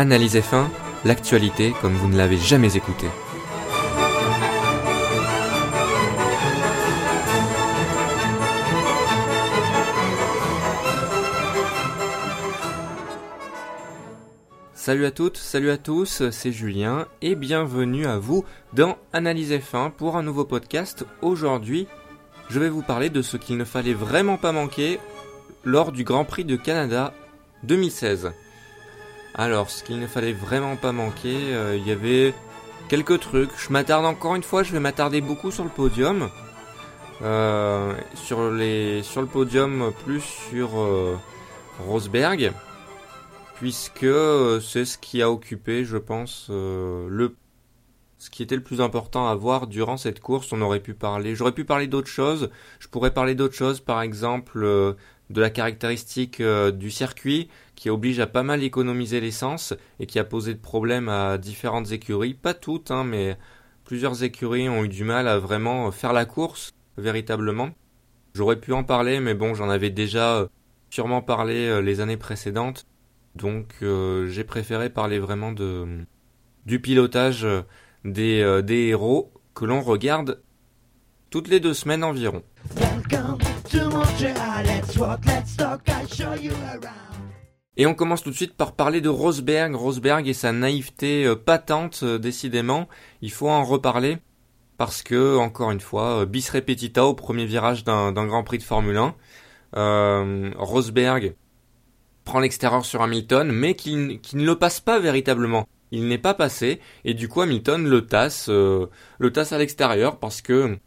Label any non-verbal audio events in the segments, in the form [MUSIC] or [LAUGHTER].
Analyse F1, l'actualité comme vous ne l'avez jamais écouté. Salut à toutes, salut à tous, c'est Julien et bienvenue à vous dans Analyse F1 pour un nouveau podcast. Aujourd'hui, je vais vous parler de ce qu'il ne fallait vraiment pas manquer lors du Grand Prix de Canada 2016. Alors, ce qu'il ne fallait vraiment pas manquer, euh, il y avait quelques trucs. Je m'attarde encore une fois, je vais m'attarder beaucoup sur le podium. Euh, sur, les, sur le podium, plus sur euh, Rosberg, puisque c'est ce qui a occupé, je pense, le ce qui était le plus important à voir durant cette course. On aurait pu parler, j'aurais pu parler d'autres choses. Je pourrais parler d'autres choses, par exemple de la caractéristique du circuit, qui oblige à pas mal économiser l'essence et qui a posé de problèmes à différentes écuries. Pas toutes, hein, mais plusieurs écuries ont eu du mal à vraiment faire la course véritablement. J'aurais pu en parler, mais bon, j'en avais déjà euh, sûrement parlé euh, les années précédentes. Donc euh, j'ai préféré parler vraiment de du pilotage des, des héros que l'on regarde toutes les deux semaines environ. Et on commence tout de suite par parler de Rosberg. Rosberg et sa naïveté euh, patente, euh, décidément. Il faut en reparler. Parce que, encore une fois, euh, bis repetita au premier virage d'un Grand Prix de Formule 1. Rosberg prend l'extérieur sur Hamilton, mais qui, ne le passe pas véritablement. Il n'est pas passé, et du coup Hamilton le tasse, le tasse à l'extérieur parce que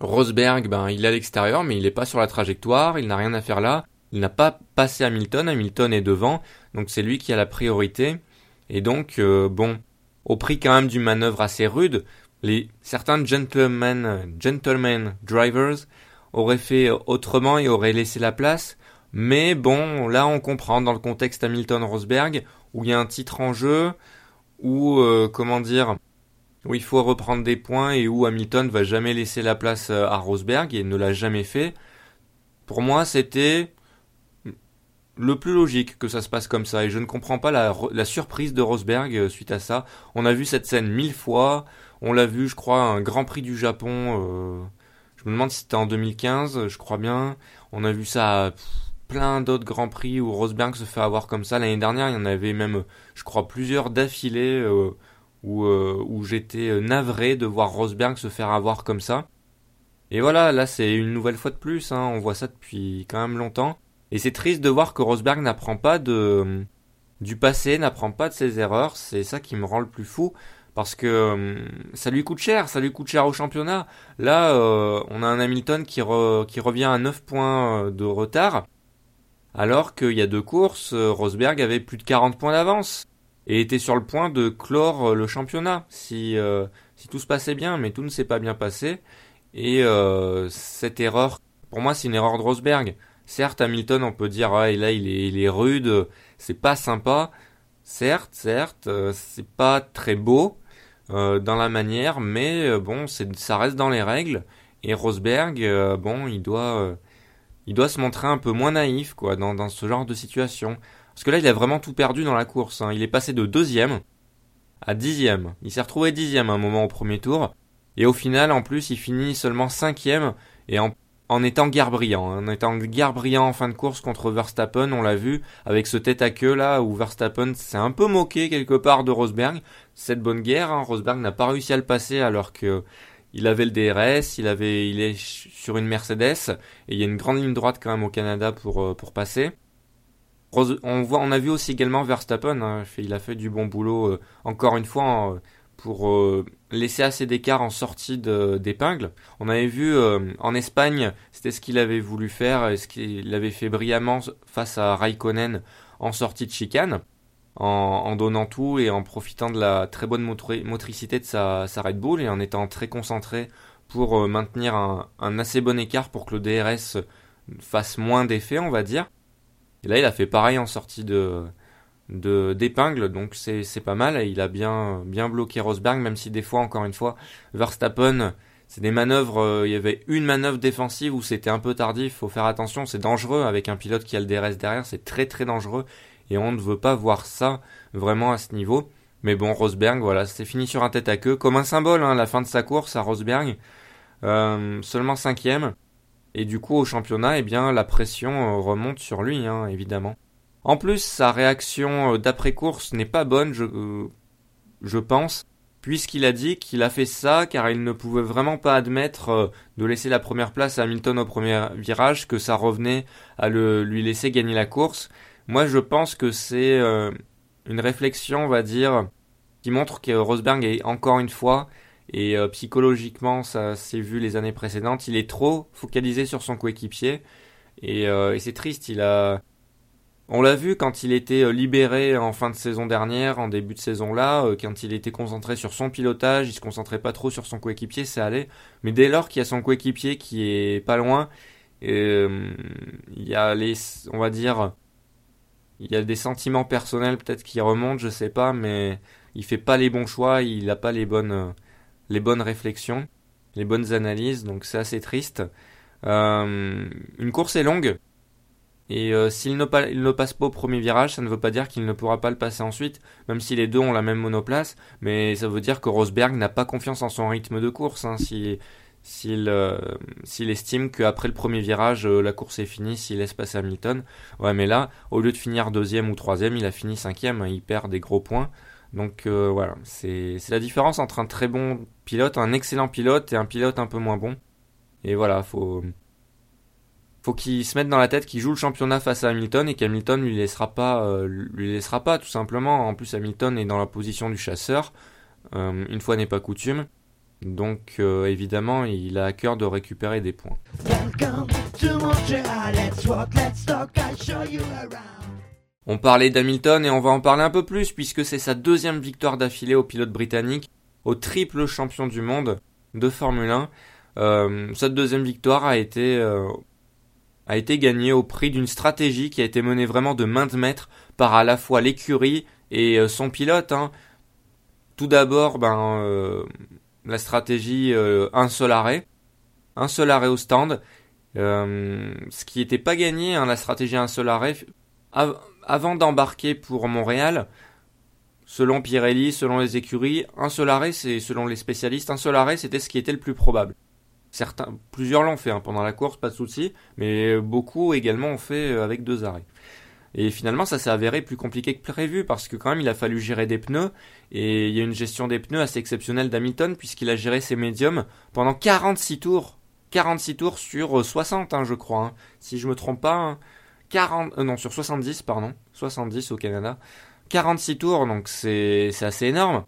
Rosberg, ben, il est à l'extérieur, mais il n'est pas sur la trajectoire, il n'a rien à faire là. Il n'a pas passé Hamilton, Hamilton est devant, donc c'est lui qui a la priorité. Et donc, euh, bon, au prix quand même d'une manœuvre assez rude, les, certains gentlemen, gentlemen drivers auraient fait autrement et auraient laissé la place. Mais bon, là on comprend dans le contexte Hamilton-Rosberg, où il y a un titre en jeu, où, euh, comment dire, où il faut reprendre des points et où Hamilton va jamais laisser la place euh, à Rosberg et ne l'a jamais fait. Pour moi, c'était le plus logique que ça se passe comme ça et je ne comprends pas la, surprise de Rosberg euh, suite à ça. On a vu cette scène mille fois, on l'a vu je crois un Grand Prix du Japon, euh, je me demande si c'était en 2015, je crois bien. On a vu ça à plein d'autres Grands Prix où Rosberg se fait avoir comme ça. L'année dernière il y en avait même je crois plusieurs d'affilée où, où j'étais navré de voir Rosberg se faire avoir comme ça. Et voilà, là c'est une nouvelle fois de plus, hein. on voit ça depuis quand même longtemps. Et c'est triste de voir que Rosberg n'apprend pas de du passé, n'apprend pas de ses erreurs. C'est ça qui me rend le plus fou parce que ça lui coûte cher, ça lui coûte cher au championnat. Là, euh, on a un Hamilton qui, revient à 9 points euh, de retard, alors qu'il y a deux courses, euh, Rosberg avait plus de 40 points d'avance et était sur le point de clore le championnat si, si tout se passait bien, mais tout ne s'est pas bien passé. Et cette erreur, pour moi, c'est une erreur de Rosberg. Certes, Hamilton, on peut dire, ah, là, il est, il est rude, c'est pas sympa. Certes, certes, euh, c'est pas très beau euh, dans la manière, mais euh, bon, ça reste dans les règles. Et Rosberg, bon, il doit, il doit se montrer un peu moins naïf, quoi, dans, dans ce genre de situation. Parce que là, il a vraiment tout perdu dans la course. Hein. Il est passé de deuxième à dixième. Il s'est retrouvé dixième à un moment au premier tour. Et au final, en plus, il finit seulement cinquième. Et en en étant guerre brillant, hein. en étant guerre brillant en fin de course contre Verstappen, on l'a vu avec ce tête à queue là où Verstappen s'est un peu moqué quelque part de Rosberg. Cette bonne guerre, hein, Rosberg n'a pas réussi à le passer alors que il avait le DRS, il avait, il est sur une Mercedes et il y a une grande ligne droite quand même au Canada pour euh, pour passer. On voit, on a vu aussi également Verstappen, hein, il a fait du bon boulot euh, encore une fois pour euh, laisser assez d'écart en sortie d'épingle. On avait vu en Espagne, c'était ce qu'il avait voulu faire, ce qu'il avait fait brillamment face à Raikkonen en sortie de chicane, en, donnant tout et en profitant de la très bonne motricité de sa, Red Bull et en étant très concentré pour euh, maintenir un, un, assez bon écart pour que le DRS fasse moins d'effet, on va dire. Et là, il a fait pareil en sortie de, d'épingle donc c'est pas mal. Il a bien bien bloqué Rosberg même si des fois encore une fois Verstappen c'est des manœuvres euh, il y avait une manœuvre défensive où c'était un peu tardif. Faut faire attention c'est dangereux avec un pilote qui a le DRS derrière c'est très très dangereux et on ne veut pas voir ça vraiment à ce niveau. Mais bon, Rosberg, voilà, c'est fini sur un tête à queue, comme un symbole, hein, la fin de sa course à Rosberg, euh, seulement cinquième. Et du coup, au championnat, eh bien, la pression euh, remonte sur lui, hein, évidemment. En plus, sa réaction euh, d'après-course n'est pas bonne, je, je pense, puisqu'il a dit qu'il a fait ça car il ne pouvait vraiment pas admettre de laisser la première place à Hamilton au premier virage, que ça revenait à le, lui laisser gagner la course. Moi, je pense que c'est une réflexion, on va dire, qui montre que Rosberg est encore une fois, et euh, psychologiquement, ça s'est vu les années précédentes, il est trop focalisé sur son coéquipier, et, euh, et c'est triste, il a... On l'a vu quand il était euh, libéré en fin de saison dernière, en début de saison là, quand il était concentré sur son pilotage, il se concentrait pas trop sur son coéquipier, ça allait. Mais dès lors qu'il y a son coéquipier qui est pas loin, il y a les, on va dire, il y a des sentiments personnels peut-être qui remontent, je sais pas, mais il fait pas les bons choix, il n'a pas les bonnes, les bonnes réflexions, les bonnes analyses, donc c'est assez triste. Euh, une course est longue, et euh, s'il ne, passe pas au premier virage, ça ne veut pas dire qu'il ne pourra pas le passer ensuite, même si les deux ont la même monoplace, mais ça veut dire que Rosberg n'a pas confiance en son rythme de course. Hein, s'il euh, estime qu'après le premier virage, euh, la course est finie, s'il laisse passer Hamilton. Ouais, mais là, au lieu de finir deuxième ou troisième, il a fini cinquième, hein, il perd des gros points. Donc euh, voilà, c'est la différence entre un très bon pilote, un excellent pilote et un pilote un peu moins bon. Et voilà, faut faut qu'il se mette dans la tête qu'il joue le championnat face à Hamilton et qu'Hamilton lui laissera pas lui laissera pas tout simplement. En plus Hamilton est dans la position du chasseur. une fois n'est pas coutume. Donc euh, évidemment, il a à cœur de récupérer des points. On parlait d'Hamilton et on va en parler un peu plus puisque c'est sa deuxième victoire d'affilée au pilote britannique, au triple champion du monde de Formule 1. Euh, cette deuxième victoire a été euh, a été gagnée au prix d'une stratégie qui a été menée vraiment de main de maître par à la fois l'écurie et son pilote. Hein. Tout d'abord, ben la stratégie euh, un seul arrêt, un seul arrêt au stand, euh, ce qui n'était pas gagné, hein, la stratégie un seul arrêt. avant d'embarquer pour Montréal, selon Pirelli, selon les écuries, un seul arrêt, c'est selon les spécialistes, un seul arrêt, c'était ce qui était le plus probable. Certains, plusieurs l'ont fait hein, pendant la course, pas de souci, mais beaucoup également ont fait euh, avec deux arrêts. Et finalement, ça s'est avéré plus compliqué que prévu parce que quand même, il a fallu gérer des pneus et il y a une gestion des pneus assez exceptionnelle d'Hamilton puisqu'il a géré ses médiums pendant 46 tours. 46 tours sur 60, euh, hein, je crois. Hein. Si je me trompe pas, 40, hein. euh, non, sur 70, pardon. 70 au Canada. 46 tours, donc c'est assez énorme.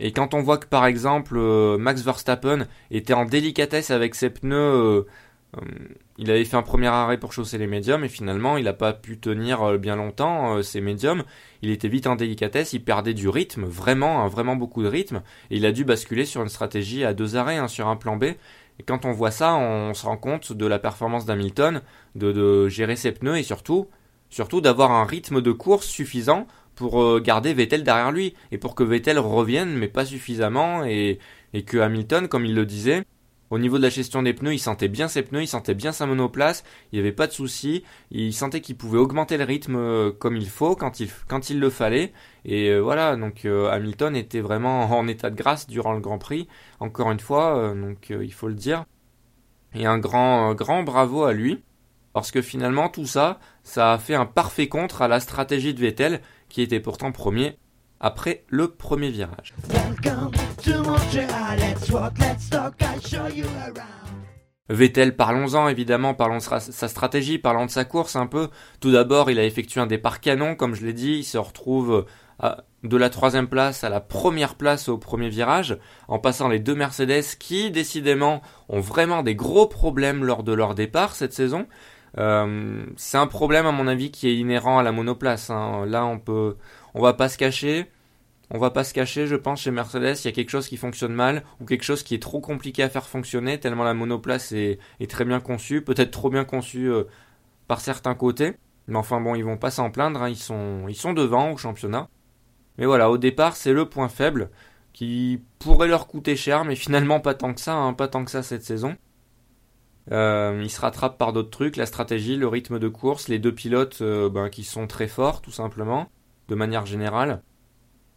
Et quand on voit que par exemple euh, Max Verstappen était en délicatesse avec ses pneus il avait fait un premier arrêt pour chausser les médiums et finalement il n'a pas pu tenir euh, bien longtemps euh, ces médiums. Il était vite en délicatesse, il perdait du rythme, vraiment, hein, vraiment beaucoup de rythme, et il a dû basculer sur une stratégie à deux arrêts, hein, sur un plan B. Et quand on voit ça, on se rend compte de la performance d'Hamilton, de, gérer ses pneus et surtout, surtout d'avoir un rythme de course suffisant pour garder Vettel derrière lui et pour que Vettel revienne, mais pas suffisamment et que Hamilton, comme il le disait, au niveau de la gestion des pneus, il sentait bien ses pneus, il sentait bien sa monoplace, il n'y avait pas de souci. Il sentait qu'il pouvait augmenter le rythme euh, comme il faut quand il, quand il le fallait. Et euh, voilà, donc euh, Hamilton était vraiment [LAUGHS] en état de grâce durant le Grand Prix, encore une fois, donc il faut le dire. Et un grand, grand bravo à lui, parce que finalement tout ça, ça a fait un parfait contre à la stratégie de Vettel, qui était pourtant premier après le premier virage. Vettel, parlons-en évidemment, parlons de sa stratégie, parlons de sa course un peu. Tout d'abord, il a effectué un départ canon, comme je l'ai dit, il se retrouve de la troisième place à la première place au premier virage, en passant les deux Mercedes qui, décidément, ont vraiment des gros problèmes lors de leur départ cette saison. Euh, c'est un problème à mon avis qui est inhérent à la monoplace. Hein. Là, on peut, on va pas se cacher. On va pas se cacher, je pense, chez Mercedes, il y a quelque chose qui fonctionne mal ou quelque chose qui est trop compliqué à faire fonctionner tellement la monoplace est, très bien conçue, peut-être trop bien conçue euh, par certains côtés. Mais enfin bon, ils vont pas s'en plaindre, hein. ils, sont, ils devant au championnat. Mais voilà, au départ, c'est le point faible qui pourrait leur coûter cher, mais finalement pas tant que ça, hein, pas tant que ça cette saison. Euh, il se rattrape par d'autres trucs, la stratégie, le rythme de course, les deux pilotes euh, ben, qui sont très forts tout simplement, de manière générale.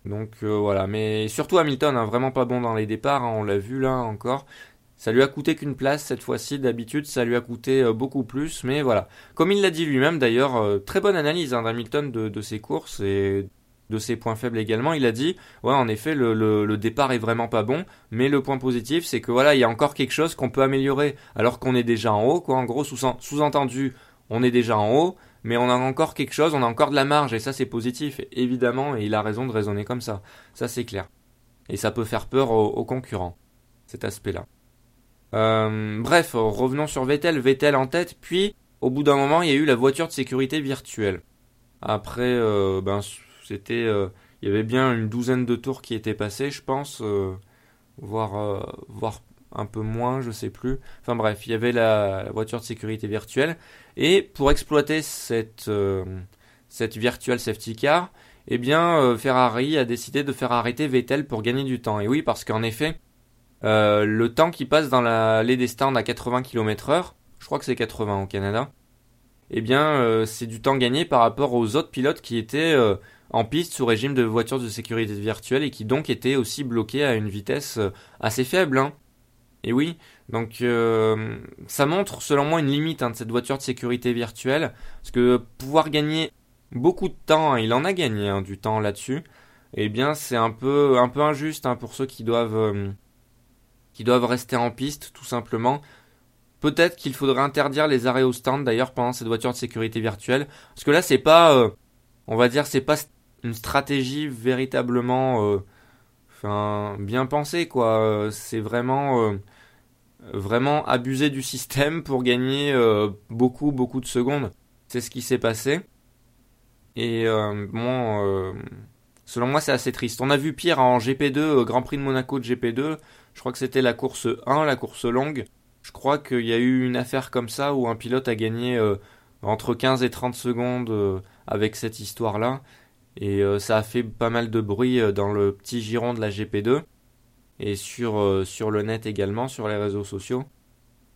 Donc euh, voilà, mais surtout Hamilton, hein, vraiment pas bon dans les départs, hein, on l'a vu là encore. Ça lui a coûté qu'une place cette fois-ci, d'habitude ça lui a coûté beaucoup plus, mais voilà. Comme il l'a dit lui-même d'ailleurs, très bonne analyse hein, d'Hamilton de, ses courses et de ses points faibles également. Il a dit, ouais, en effet, le, le, départ est vraiment pas bon, mais le point positif, c'est que voilà, il y a encore quelque chose qu'on peut améliorer, alors qu'on est déjà en haut, quoi. En gros, sous-entendu, on est déjà en haut, mais on a encore quelque chose, on a encore de la marge, et ça, c'est positif, évidemment, et il a raison de raisonner comme ça. Ça, c'est clair. Et ça peut faire peur aux, concurrents, cet aspect-là. Euh, bref, revenons sur Vettel. Vettel en tête, puis, au bout d'un moment, il y a eu la voiture de sécurité virtuelle. Après, euh, ben, c'était, euh, il y avait bien une douzaine de tours qui étaient passés, je pense, voire, voire un peu moins, je sais plus. Enfin bref, il y avait la, voiture de sécurité virtuelle. Et pour exploiter cette, cette virtual safety car, eh bien, Ferrari a décidé de faire arrêter Vettel pour gagner du temps. Et oui, parce qu'en effet, le temps qui passe dans la des stands à 80 km heure, je crois que c'est 80 au Canada, eh bien, c'est du temps gagné par rapport aux autres pilotes qui étaient en piste sous régime de voitures de sécurité virtuelle et qui donc était aussi bloqué à une vitesse euh, assez faible. Hein. Et oui, donc euh, ça montre selon moi une limite hein, de cette voiture de sécurité virtuelle, parce que pouvoir gagner beaucoup de temps, hein, il en a gagné du temps là-dessus, eh bien c'est un peu un peu injuste pour ceux qui doivent euh, qui doivent rester en piste tout simplement. Peut-être qu'il faudrait interdire les arrêts au stand d'ailleurs pendant cette voiture de sécurité virtuelle, parce que là c'est pas, on va dire c'est pas une stratégie véritablement euh, bien pensée quoi. C'est vraiment euh, vraiment abuser du système pour gagner euh, beaucoup beaucoup de secondes. C'est ce qui s'est passé. Et bon selon moi c'est assez triste. On a vu pire en GP2 Grand Prix de Monaco de GP2 je crois que c'était la course 1 la course longue. Je crois qu'il y a eu une affaire comme ça où un pilote a gagné entre 15 et 30 secondes avec cette histoire là et euh, ça a fait pas mal de bruit euh, dans le petit giron de la GP2 et sur, euh, sur le net également, sur les réseaux sociaux.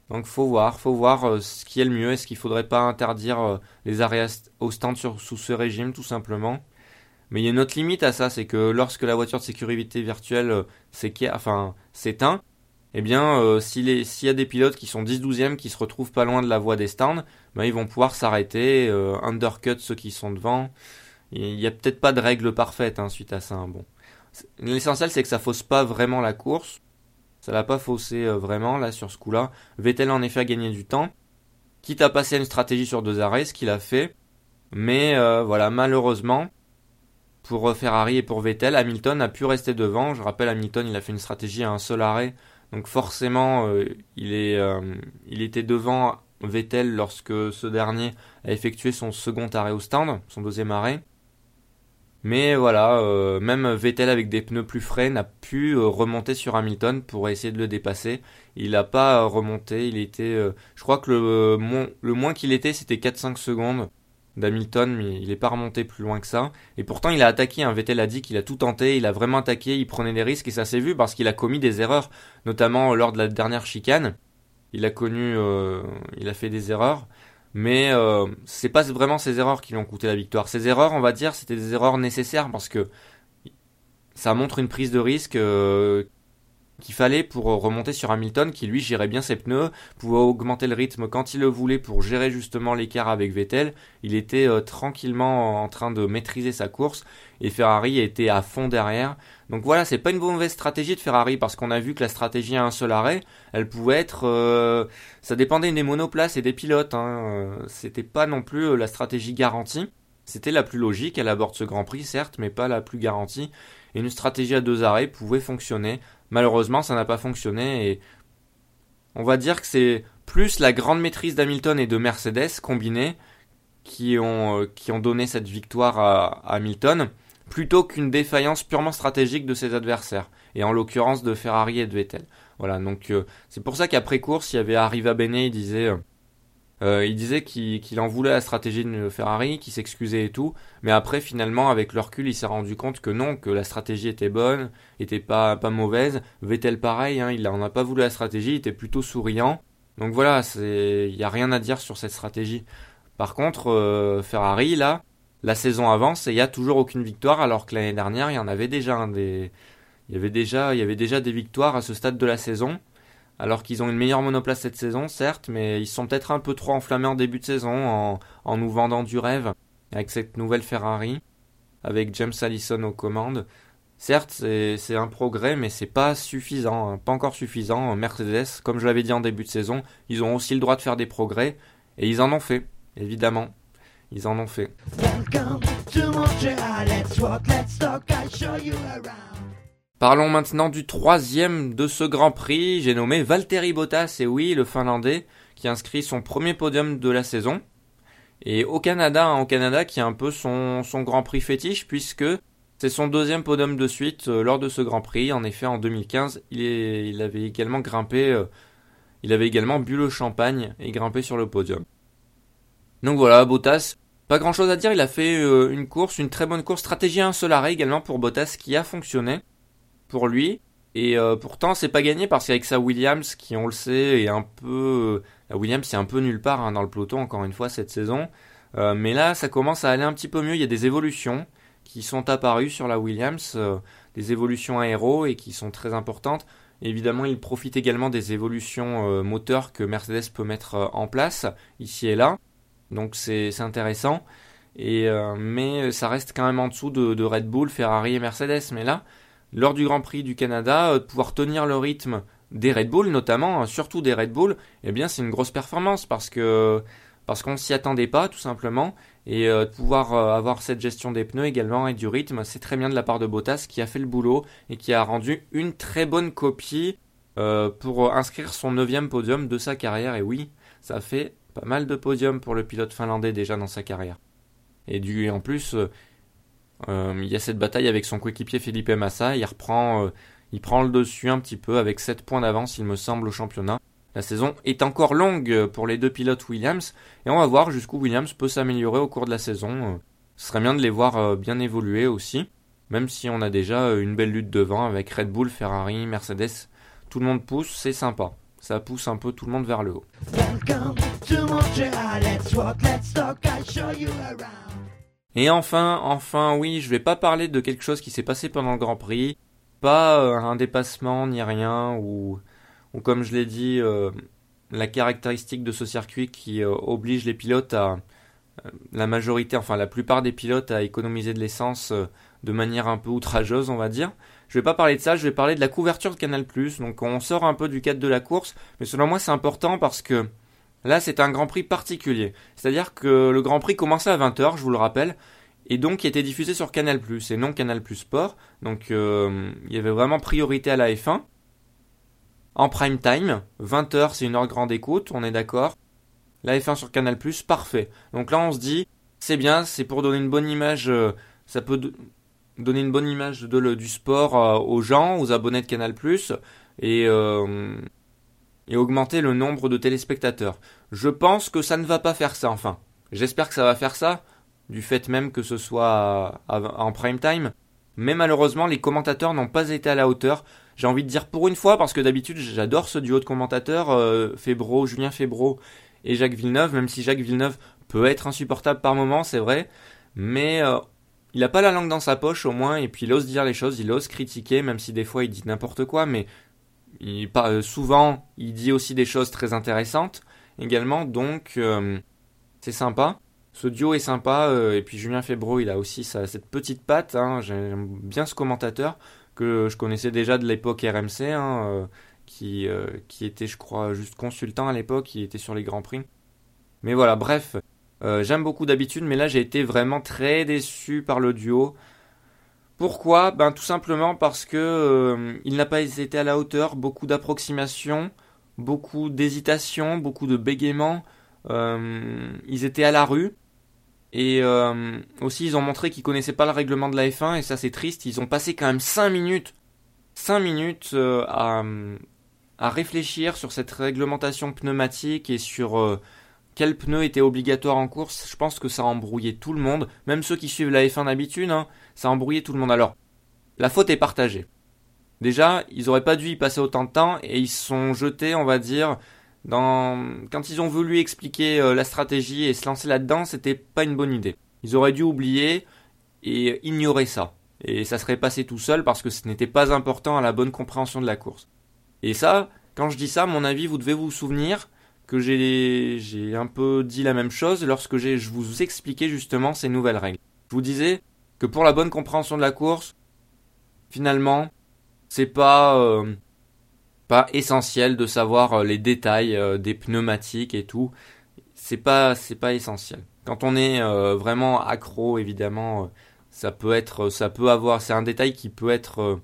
Donc faut voir, faut voir ce qui est le mieux. Est-ce qu'il faudrait pas interdire les arrêts au stand sous ce régime tout simplement? Mais il y a une autre limite à ça, c'est que lorsque la voiture de sécurité virtuelle s'éteint, eh bien, s'il y a des pilotes qui sont 10-12e qui se retrouvent pas loin de la voie des stands, ben, ils vont pouvoir s'arrêter, undercut ceux qui sont devant. Il n'y a peut-être pas de règle parfaite hein, suite à ça. Hein, bon. L'essentiel, c'est que ça fausse pas vraiment la course. Ça l'a pas faussé euh, vraiment, là, sur ce coup-là. Vettel, en effet, a gagné du temps. Quitte à passer à une stratégie sur deux arrêts, ce qu'il a fait. Mais euh, voilà, malheureusement, pour Ferrari et pour Vettel, Hamilton a pu rester devant. Je rappelle, Hamilton, il a fait une stratégie à un seul arrêt. Donc forcément, euh, il, il était devant Vettel lorsque ce dernier a effectué son second arrêt au stand, son deuxième arrêt. Mais voilà, euh, même Vettel avec des pneus plus frais n'a pu euh, remonter sur Hamilton pour essayer de le dépasser. Il n'a pas remonté, il était, euh, je crois que le, moins qu'il était c'était 4-5 secondes d'Hamilton, mais il n'est pas remonté plus loin que ça. Et pourtant il a attaqué, hein. Vettel a dit qu'il a tout tenté, il a vraiment attaqué, il prenait des risques et ça s'est vu parce qu'il a commis des erreurs, notamment lors de la dernière chicane. Il a connu, il a fait des erreurs mais euh, c'est pas vraiment ces erreurs qui lui ont coûté la victoire. Ces erreurs, on va dire, c'était des erreurs nécessaires parce que ça montre une prise de risque euh, qu'il fallait pour remonter sur Hamilton, qui lui gérait bien ses pneus, pouvait augmenter le rythme quand il le voulait pour gérer justement l'écart avec Vettel. Il était euh, tranquillement en train de maîtriser sa course et Ferrari était à fond derrière. Donc voilà, c'est pas une mauvaise stratégie de Ferrari parce qu'on a vu que la stratégie à un seul arrêt, elle pouvait être, euh, ça dépendait des monoplaces et des pilotes. Hein. Euh, c'était pas non plus euh, la stratégie garantie. C'était la plus logique. Elle aborde ce Grand Prix, certes, mais pas la plus garantie. Et une stratégie à deux arrêts pouvait fonctionner. Malheureusement, ça n'a pas fonctionné et on va dire que c'est plus la grande maîtrise d'Hamilton et de Mercedes combinée qui ont, qui ont donné cette victoire à Hamilton plutôt qu'une défaillance purement stratégique de ses adversaires, et en l'occurrence de Ferrari et de Vettel. Voilà, donc euh, c'est pour ça qu'après course, il y avait Arriva Bene, il disait, euh, il disait qu'il en voulait la stratégie de Ferrari, qu'il s'excusait et tout, mais après finalement avec le recul, il s'est rendu compte que non, que la stratégie était bonne, était pas mauvaise. Vettel pareil, hein, il en a pas voulu la stratégie, il était plutôt souriant. Donc voilà, il n'y a rien à dire sur cette stratégie. Par contre, euh, Ferrari, là, la saison avance et il n'y a toujours aucune victoire, alors que l'année dernière, il y en avait déjà des, y avait déjà, il y avait déjà des victoires à ce stade de la saison. Alors qu'ils ont une meilleure monoplace cette saison, certes, mais ils sont peut-être un peu trop enflammés en début de saison en, en nous vendant du rêve avec cette nouvelle Ferrari, avec James Allison aux commandes. Certes, c'est un progrès, mais c'est pas suffisant, hein. pas encore suffisant. Mercedes, comme je l'avais dit en début de saison, ils ont aussi le droit de faire des progrès, et ils en ont fait, évidemment. Ils en ont fait. Parlons maintenant du troisième de ce Grand Prix. J'ai nommé Valtteri Bottas, et oui, le Finlandais, qui inscrit son premier podium de la saison. Et au Canada, hein, au Canada, qui est un peu son, son Grand Prix fétiche, puisque c'est son deuxième podium de suite euh, lors de ce Grand Prix. En effet, en 2015, il, est, il avait également grimpé, euh, il avait également bu le champagne et grimpé sur le podium. Donc voilà, Bottas, pas grand chose à dire. Il a fait euh, une course, une très bonne course. Stratégie 1 seul arrêt également pour Bottas qui a fonctionné pour lui. Et pourtant, c'est pas gagné parce qu'avec sa Williams, qui on le sait, est un peu. la Williams, c'est un peu nulle part hein, dans le peloton, encore une fois, cette saison. mais là, ça commence à aller un petit peu mieux. Il y a des évolutions qui sont apparus sur la Williams, euh, des évolutions aéro et qui sont très importantes. Évidemment, il profite également des évolutions euh, moteurs que Mercedes peut mettre euh, en place ici et là. Donc c'est intéressant. Mais ça reste quand même en dessous de, Red Bull, Ferrari et Mercedes. Mais là, lors du Grand Prix du Canada, de pouvoir tenir le rythme des Red Bull notamment, surtout des Red Bull, eh bien c'est une grosse performance parce que parce qu'on s'y attendait pas tout simplement et euh, de pouvoir euh, avoir cette gestion des pneus également et du rythme, c'est très bien de la part de Bottas qui a fait le boulot et qui a rendu une très bonne copie euh, pour inscrire son neuvième podium de sa carrière. Et oui, ça fait pas mal de podiums pour le pilote finlandais déjà dans sa carrière. Et, du, en plus, il y a cette bataille avec son coéquipier Felipe Massa, il reprend, il prend le dessus un petit peu avec 7 points d'avance il me semble au championnat. La saison est encore longue pour les deux pilotes Williams et on va voir jusqu'où Williams peut s'améliorer au cours de la saison. Ce serait bien de les voir euh, bien évoluer aussi, même si on a déjà euh, une belle lutte devant avec Red Bull, Ferrari, Mercedes. Tout le monde pousse, c'est sympa. Ça pousse un peu tout le monde vers le haut. Et enfin, enfin, oui, je vais pas parler de quelque chose qui s'est passé pendant le Grand Prix, pas euh, un dépassement ni rien ou ou comme je l'ai dit, euh, la caractéristique de ce circuit qui euh, oblige les pilotes à, la majorité, enfin la plupart des pilotes à économiser de l'essence de manière un peu outrageuse, on va dire. Je vais pas parler de ça, je vais parler de la couverture de Canal+. Donc on sort un peu du cadre de la course, mais selon moi c'est important parce que là c'est un Grand Prix particulier. C'est-à-dire que le Grand Prix commençait à 20h, je vous le rappelle, et donc il était diffusé sur Canal+, et non Canal+, Sport. Donc il y avait vraiment priorité à la F1 en prime time. 20h, c'est une heure grande écoute, on est d'accord. La F1 sur Canal+, parfait. Donc là, on se dit, c'est bien, c'est pour donner une bonne image, euh, ça peut donner une bonne image du sport euh, aux gens, aux abonnés de Canal+, et, euh, et augmenter le nombre de téléspectateurs. Je pense que ça ne va pas faire ça, enfin. J'espère que ça va faire ça, du fait même que ce soit en prime time. Mais malheureusement, les commentateurs n'ont pas été à la hauteur j'ai envie de dire pour une fois, parce que d'habitude j'adore ce duo de commentateurs, euh, Julien Febro et Jacques Villeneuve, même si Jacques Villeneuve peut être insupportable par moments, c'est vrai, mais euh, il n'a pas la langue dans sa poche au moins, et puis il ose dire les choses, il ose critiquer, même si des fois il dit n'importe quoi, mais il, euh, souvent il dit aussi des choses très intéressantes également, donc c'est sympa. Ce duo est sympa, et puis Julien Febro, il a aussi cette petite patte, hein, j'aime bien ce commentateur que je connaissais déjà de l'époque RMC, hein, euh, qui, euh, qui était, je crois, juste consultant à l'époque, qui était sur les Grands Prix. Mais voilà, bref, euh, j'aime beaucoup d'habitude, mais là j'ai été vraiment très déçu par le duo. Pourquoi? Ben tout simplement parce que il n'a pas été à la hauteur, beaucoup d'approximations, beaucoup d'hésitations, beaucoup de bégaiements. ils étaient à la rue. Et euh, aussi, ils ont montré qu'ils connaissaient pas le règlement de la F1 et ça c'est triste. Ils ont passé quand même 5 minutes, 5 minutes euh, à, réfléchir sur cette réglementation pneumatique et sur euh, quel pneu était obligatoire en course. Je pense que ça a embrouillé tout le monde, même ceux qui suivent la F1 d'habitude. Hein, ça a embrouillé tout le monde. Alors, la faute est partagée. Déjà, ils auraient pas dû y passer autant de temps et ils sont jetés, on va dire, quand ils ont voulu expliquer euh, la stratégie et se lancer là-dedans, c'était pas une bonne idée. Ils auraient dû oublier et ignorer ça. Et ça serait passé tout seul parce que ce n'était pas important à la bonne compréhension de la course. Et ça, quand je dis ça, mon avis, vous devez vous souvenir que j'ai un peu dit la même chose lorsque je vous expliquais justement ces nouvelles règles. Je vous disais que pour la bonne compréhension de la course, finalement, c'est pas euh, pas essentiel de savoir euh, les détails euh, des pneumatiques et tout. C'est pas c'est pas essentiel. Quand on est vraiment accro, évidemment, ça peut être ça peut avoir c'est un détail qui peut être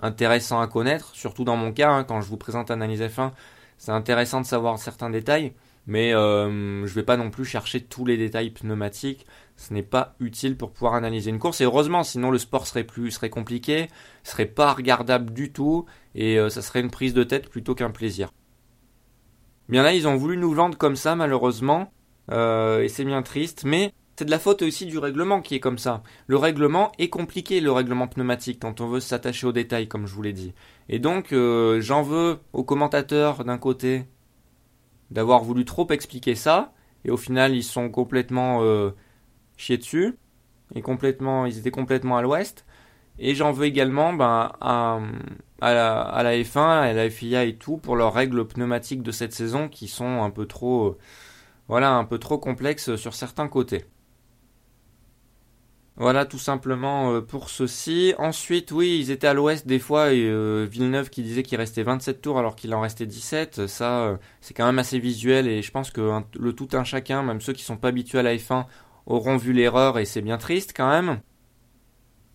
intéressant à connaître, surtout dans mon cas hein, quand je vous présente Analyse F1, c'est intéressant de savoir certains détails, mais je vais pas non plus chercher tous les détails pneumatiques ce n'est pas utile pour pouvoir analyser une course. Et heureusement, sinon le sport serait plus serait compliqué, serait pas regardable du tout, et euh, ça serait une prise de tête plutôt qu'un plaisir. Bien là, ils ont voulu nous vendre comme ça, malheureusement, euh, et c'est bien triste, mais c'est de la faute aussi du règlement qui est comme ça. Le règlement est compliqué, le règlement pneumatique, quand on veut s'attacher aux détails, comme je vous l'ai dit. Et donc, euh, j'en veux aux commentateurs d'un côté d'avoir voulu trop expliquer ça, et au final, ils sont complètement chier dessus. Et complètement, ils étaient complètement à l'ouest. Et j'en veux également ben, à, la, à, la, F1, à la FIA et tout pour leurs règles pneumatiques de cette saison qui sont un peu trop, voilà, un peu trop complexes sur certains côtés. Voilà tout simplement euh, pour ceci. Ensuite, oui, ils étaient à l'ouest des fois et euh, Villeneuve qui disait qu'il restait 27 tours alors qu'il en restait 17. Ça, euh, c'est quand même assez visuel et je pense que le tout un chacun, même ceux qui sont pas habitués à la F1, auront vu l'erreur et c'est bien triste quand même.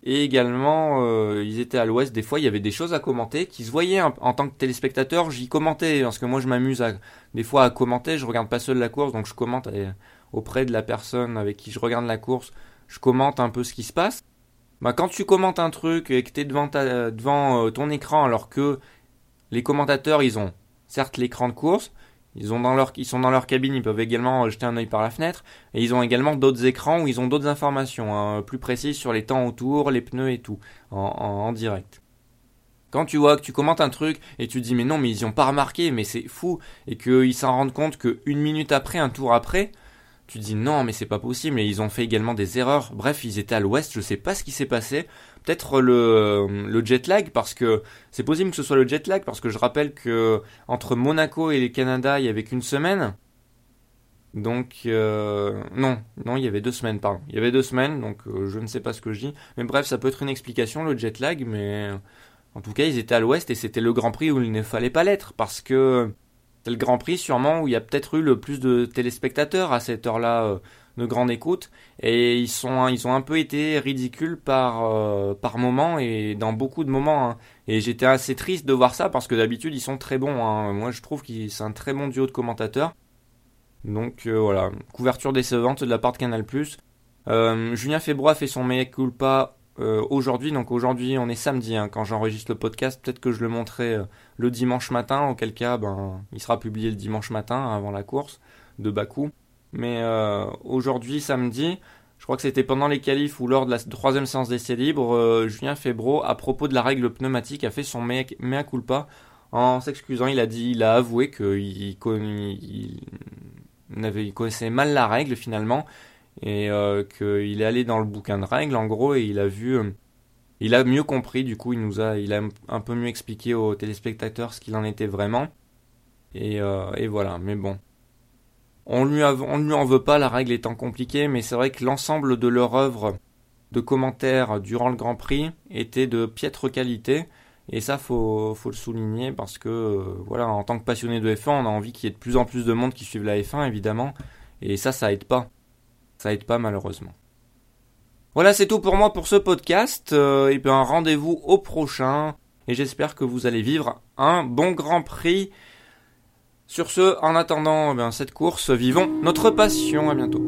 Et également, euh, ils étaient à l'ouest, des fois il y avait des choses à commenter qui se voyaient en, tant que téléspectateur, j'y commentais, parce que moi je m'amuse des fois à commenter, je regarde pas seul la course, donc je commente auprès de la personne avec qui je regarde la course, je commente un peu ce qui se passe. Bah, quand tu commentes un truc et que tu es devant, devant euh, ton écran alors que les commentateurs ils ont certes l'écran de course, ils, sont dans leur cabine, ils peuvent également jeter un œil par la fenêtre. Et ils ont également d'autres écrans où ils ont d'autres informations hein, plus précises sur les temps autour, les pneus et tout, en, direct. Quand tu vois que tu commentes un truc et tu dis mais non mais ils y ont pas remarqué mais c'est fou et qu'ils s'en rendent compte qu'une minute après, un tour après, tu dis non mais c'est pas possible et ils ont fait également des erreurs. Bref, ils étaient à l'ouest, je sais pas ce qui s'est passé peut-être le, le jet lag parce que c'est possible que ce soit le jet lag parce que je rappelle que entre Monaco et le Canada il y avait qu'une semaine. Donc euh, non, non, il y avait deux semaines, pardon. Il y avait deux semaines, donc euh, je ne sais pas ce que je dis. Mais bref, ça peut être une explication, le jet lag, mais en tout cas, ils étaient à l'ouest et c'était le Grand Prix où il ne fallait pas l'être parce que c'est le Grand Prix sûrement où il y a peut-être eu le plus de téléspectateurs à cette heure-là euh, de grande écoute et ils sont ils ont un peu été ridicules par euh, par moment et dans beaucoup de moments hein. et j'étais assez triste de voir ça parce que d'habitude ils sont très bons hein. moi je trouve qu'ils c'est un très bon duo de commentateurs. Donc euh, voilà. Couverture décevante de la part de Canal. Euh, Julien Febrois fait son mea culpa aujourd'hui. Donc aujourd'hui on est samedi hein, quand j'enregistre le podcast peut-être que je le montrerai le dimanche matin. Auquel cas ben il sera publié le dimanche matin avant la course de Bakou mais euh, aujourd'hui, samedi, je crois que c'était pendant les qualifs ou lors de la troisième séance d'essai libre, euh, Julien Febro, à propos de la règle pneumatique, a fait son mea, culpa en s'excusant. Il a dit, il a avoué qu'il il, connaissait mal la règle finalement et euh, qu'il est allé dans le bouquin de règles en gros et il a vu, il a mieux compris. Du coup, il nous a, il a un peu mieux expliqué aux téléspectateurs ce qu'il en était vraiment. Et, et voilà. Mais bon, on lui, lui en veut pas, la règle étant compliquée, mais c'est vrai que l'ensemble de leur œuvre de commentaires durant le Grand Prix était de piètre qualité. Et ça, faut, faut le souligner parce que, euh, voilà, en tant que passionné de F1, on a envie qu'il y ait de plus en plus de monde qui suive la F1, évidemment. Et ça, ça aide pas. Ça aide pas, malheureusement. Voilà, c'est tout pour moi pour ce podcast. Euh, et bien, rendez-vous au prochain. Et j'espère que vous allez vivre un bon Grand Prix. Sur ce, en attendant eh cette course, vivons notre passion. À bientôt.